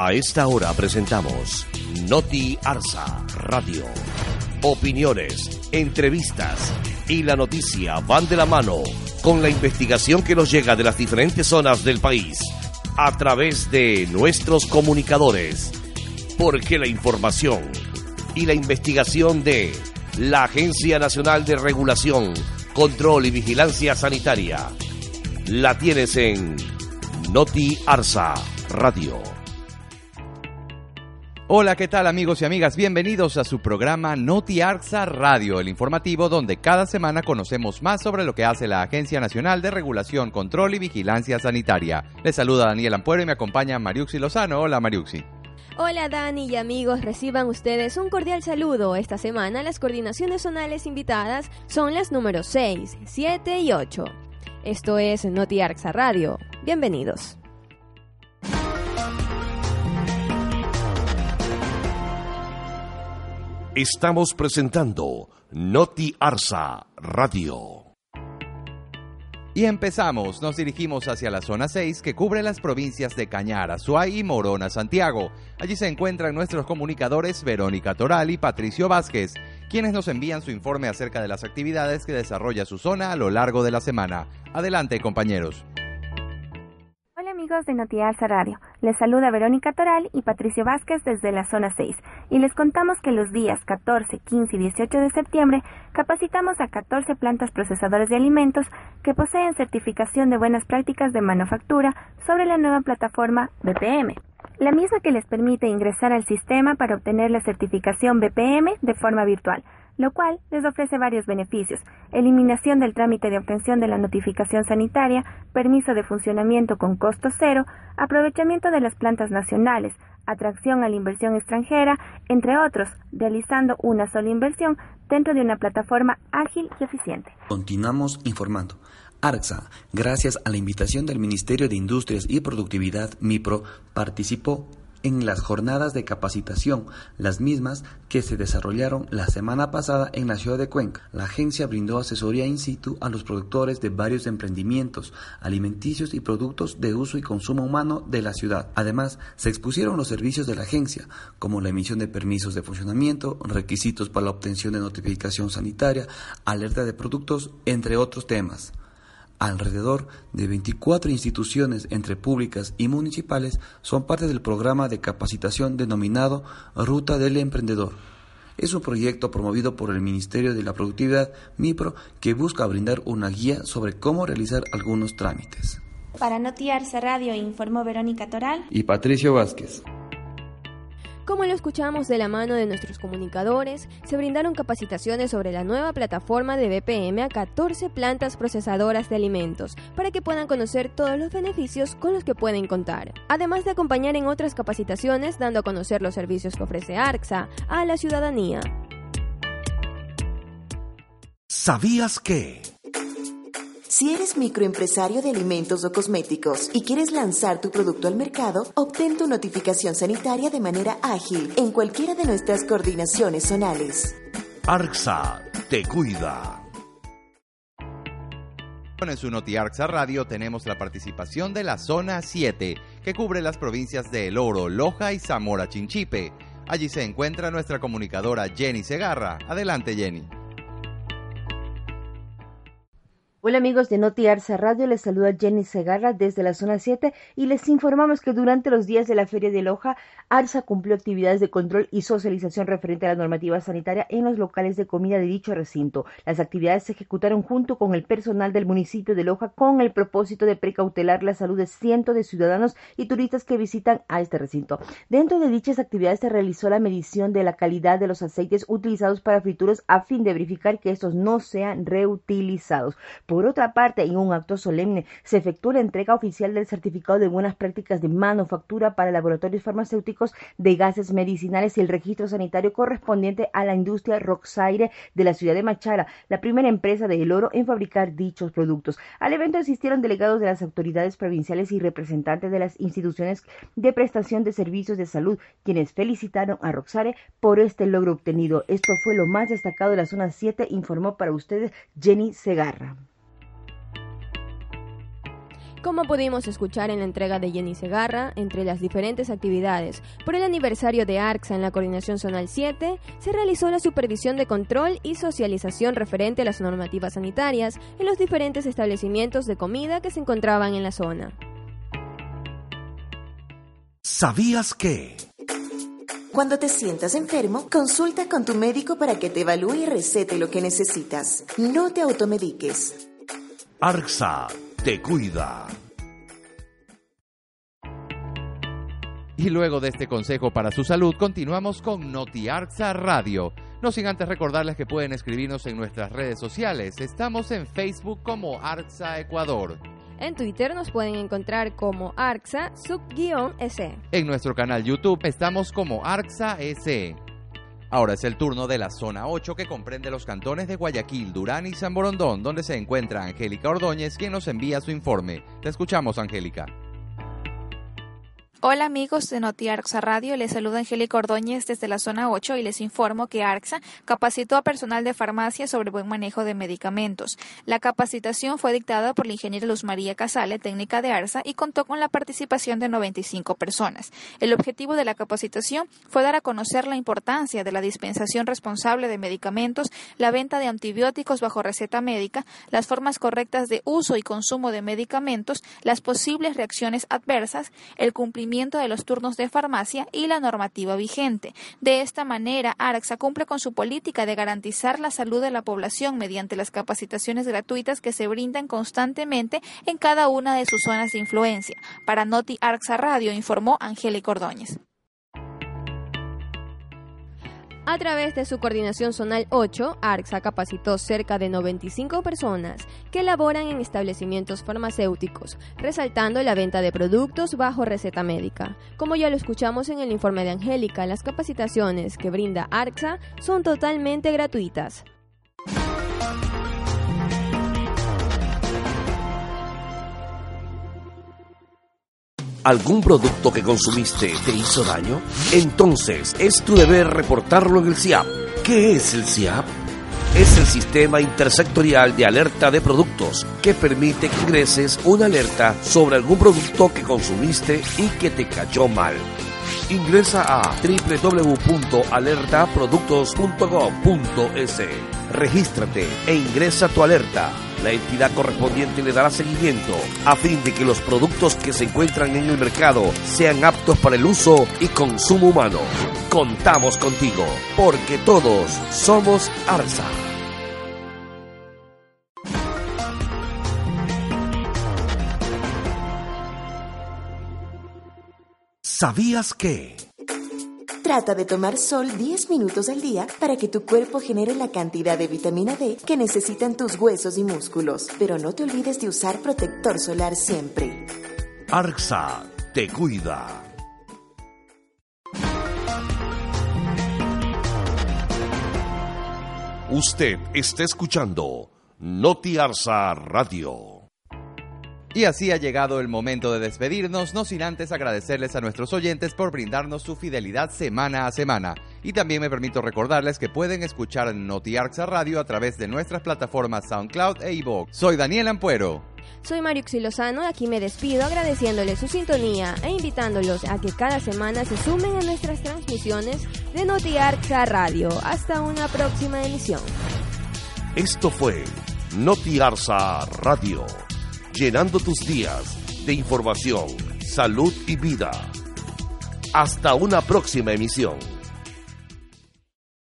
A esta hora presentamos Noti Arsa Radio. Opiniones, entrevistas y la noticia van de la mano con la investigación que nos llega de las diferentes zonas del país a través de nuestros comunicadores. Porque la información y la investigación de la Agencia Nacional de Regulación, Control y Vigilancia Sanitaria la tienes en Noti Arsa Radio. Hola, ¿qué tal amigos y amigas? Bienvenidos a su programa Noti Arsa Radio, el informativo donde cada semana conocemos más sobre lo que hace la Agencia Nacional de Regulación, Control y Vigilancia Sanitaria. Les saluda Daniel Ampuero y me acompaña Mariuxi Lozano. Hola Mariuxi. Hola Dani y amigos, reciban ustedes un cordial saludo. Esta semana las coordinaciones zonales invitadas son las números 6, 7 y 8. Esto es Noti Arsa Radio. Bienvenidos. Estamos presentando Noti Arsa Radio. Y empezamos, nos dirigimos hacia la zona 6 que cubre las provincias de Cañara, Suay y Morona, Santiago. Allí se encuentran nuestros comunicadores Verónica Toral y Patricio Vázquez, quienes nos envían su informe acerca de las actividades que desarrolla su zona a lo largo de la semana. Adelante, compañeros amigos de Notiarsa Radio. Les saluda Verónica Toral y Patricio Vázquez desde la zona 6 y les contamos que los días 14, 15 y 18 de septiembre capacitamos a 14 plantas procesadoras de alimentos que poseen certificación de buenas prácticas de manufactura sobre la nueva plataforma BPM, la misma que les permite ingresar al sistema para obtener la certificación BPM de forma virtual lo cual les ofrece varios beneficios, eliminación del trámite de obtención de la notificación sanitaria, permiso de funcionamiento con costo cero, aprovechamiento de las plantas nacionales, atracción a la inversión extranjera, entre otros, realizando una sola inversión dentro de una plataforma ágil y eficiente. Continuamos informando. ARXA, gracias a la invitación del Ministerio de Industrias y Productividad, MIPRO, participó en las jornadas de capacitación, las mismas que se desarrollaron la semana pasada en la ciudad de Cuenca. La agencia brindó asesoría in situ a los productores de varios emprendimientos alimenticios y productos de uso y consumo humano de la ciudad. Además, se expusieron los servicios de la agencia, como la emisión de permisos de funcionamiento, requisitos para la obtención de notificación sanitaria, alerta de productos, entre otros temas. Alrededor de 24 instituciones entre públicas y municipales son parte del programa de capacitación denominado Ruta del Emprendedor. Es un proyecto promovido por el Ministerio de la Productividad, MIPRO, que busca brindar una guía sobre cómo realizar algunos trámites. Para Notiarse Radio informó Verónica Toral y Patricio Vázquez. Como lo escuchamos de la mano de nuestros comunicadores, se brindaron capacitaciones sobre la nueva plataforma de BPM a 14 plantas procesadoras de alimentos para que puedan conocer todos los beneficios con los que pueden contar. Además de acompañar en otras capacitaciones dando a conocer los servicios que ofrece ARXA a la ciudadanía. ¿Sabías que? Si eres microempresario de alimentos o cosméticos y quieres lanzar tu producto al mercado, obtén tu notificación sanitaria de manera ágil en cualquiera de nuestras coordinaciones zonales. ARXA te cuida. En su Noti ARXA Radio tenemos la participación de la Zona 7, que cubre las provincias de El Oro, Loja y Zamora Chinchipe. Allí se encuentra nuestra comunicadora Jenny Segarra. Adelante, Jenny. Hola amigos de Noti Arsa Radio, les saluda Jenny Segarra desde la zona 7 y les informamos que durante los días de la Feria de Loja, Arsa cumplió actividades de control y socialización referente a la normativa sanitaria en los locales de comida de dicho recinto. Las actividades se ejecutaron junto con el personal del municipio de Loja con el propósito de precautelar la salud de cientos de ciudadanos y turistas que visitan a este recinto. Dentro de dichas actividades se realizó la medición de la calidad de los aceites utilizados para frituras a fin de verificar que estos no sean reutilizados. Otra parte, en un acto solemne, se efectuó la entrega oficial del certificado de buenas prácticas de manufactura para laboratorios farmacéuticos de gases medicinales y el registro sanitario correspondiente a la industria Roxaire de la ciudad de Machara, la primera empresa de El Oro en fabricar dichos productos. Al evento asistieron delegados de las autoridades provinciales y representantes de las instituciones de prestación de servicios de salud, quienes felicitaron a Roxaire por este logro obtenido. Esto fue lo más destacado de la zona 7, informó para ustedes Jenny Segarra. Como pudimos escuchar en la entrega de Jenny Segarra, entre las diferentes actividades por el aniversario de ARCSA en la Coordinación Zonal 7, se realizó la supervisión de control y socialización referente a las normativas sanitarias en los diferentes establecimientos de comida que se encontraban en la zona. ¿Sabías que? Cuando te sientas enfermo, consulta con tu médico para que te evalúe y recete lo que necesitas. No te automediques. ARCSA te cuida. Y luego de este consejo para su salud, continuamos con NotiArxa Radio. No sin antes recordarles que pueden escribirnos en nuestras redes sociales. Estamos en Facebook como Arxa Ecuador. En Twitter nos pueden encontrar como Arxa sub-S. En nuestro canal YouTube estamos como Arxa S. Ahora es el turno de la zona 8 que comprende los cantones de Guayaquil, Durán y San Borondón, donde se encuentra Angélica Ordóñez, quien nos envía su informe. Te escuchamos, Angélica. Hola amigos de Noti Arxa Radio, les saluda Angélica Ordóñez desde la zona 8 y les informo que ARXA capacitó a personal de farmacia sobre buen manejo de medicamentos. La capacitación fue dictada por la ingeniera Luz María Casale, técnica de ARSA, y contó con la participación de 95 personas. El objetivo de la capacitación fue dar a conocer la importancia de la dispensación responsable de medicamentos, la venta de antibióticos bajo receta médica, las formas correctas de uso y consumo de medicamentos, las posibles reacciones adversas, el cumplimiento de los turnos de farmacia y la normativa vigente. De esta manera, ARAXA cumple con su política de garantizar la salud de la población mediante las capacitaciones gratuitas que se brindan constantemente en cada una de sus zonas de influencia. Para Noti ARXA Radio informó Angélica Ordóñez. A través de su coordinación zonal 8, ARCSA capacitó cerca de 95 personas que laboran en establecimientos farmacéuticos, resaltando la venta de productos bajo receta médica. Como ya lo escuchamos en el informe de Angélica, las capacitaciones que brinda ARCSA son totalmente gratuitas. ¿Algún producto que consumiste te hizo daño? Entonces es tu deber reportarlo en el CIAP. ¿Qué es el CIAP? Es el sistema intersectorial de alerta de productos que permite que ingreses una alerta sobre algún producto que consumiste y que te cayó mal. Ingresa a www.alertaproductos.gov.es. Regístrate e ingresa tu alerta la entidad correspondiente le dará seguimiento a fin de que los productos que se encuentran en el mercado sean aptos para el uso y consumo humano. Contamos contigo, porque todos somos ARSA. ¿Sabías que? Trata de tomar sol 10 minutos al día para que tu cuerpo genere la cantidad de vitamina D que necesitan tus huesos y músculos. Pero no te olvides de usar protector solar siempre. ARXA te cuida. Usted está escuchando Noti Arsa Radio. Y así ha llegado el momento de despedirnos, no sin antes agradecerles a nuestros oyentes por brindarnos su fidelidad semana a semana. Y también me permito recordarles que pueden escuchar NotiArxa Radio a través de nuestras plataformas SoundCloud e iVoox. Soy Daniel Ampuero. Soy Mario Xilozano y aquí me despido agradeciéndoles su sintonía e invitándolos a que cada semana se sumen a nuestras transmisiones de NotiArxa Radio. Hasta una próxima emisión. Esto fue NotiArxa Radio llenando tus días de información, salud y vida. Hasta una próxima emisión.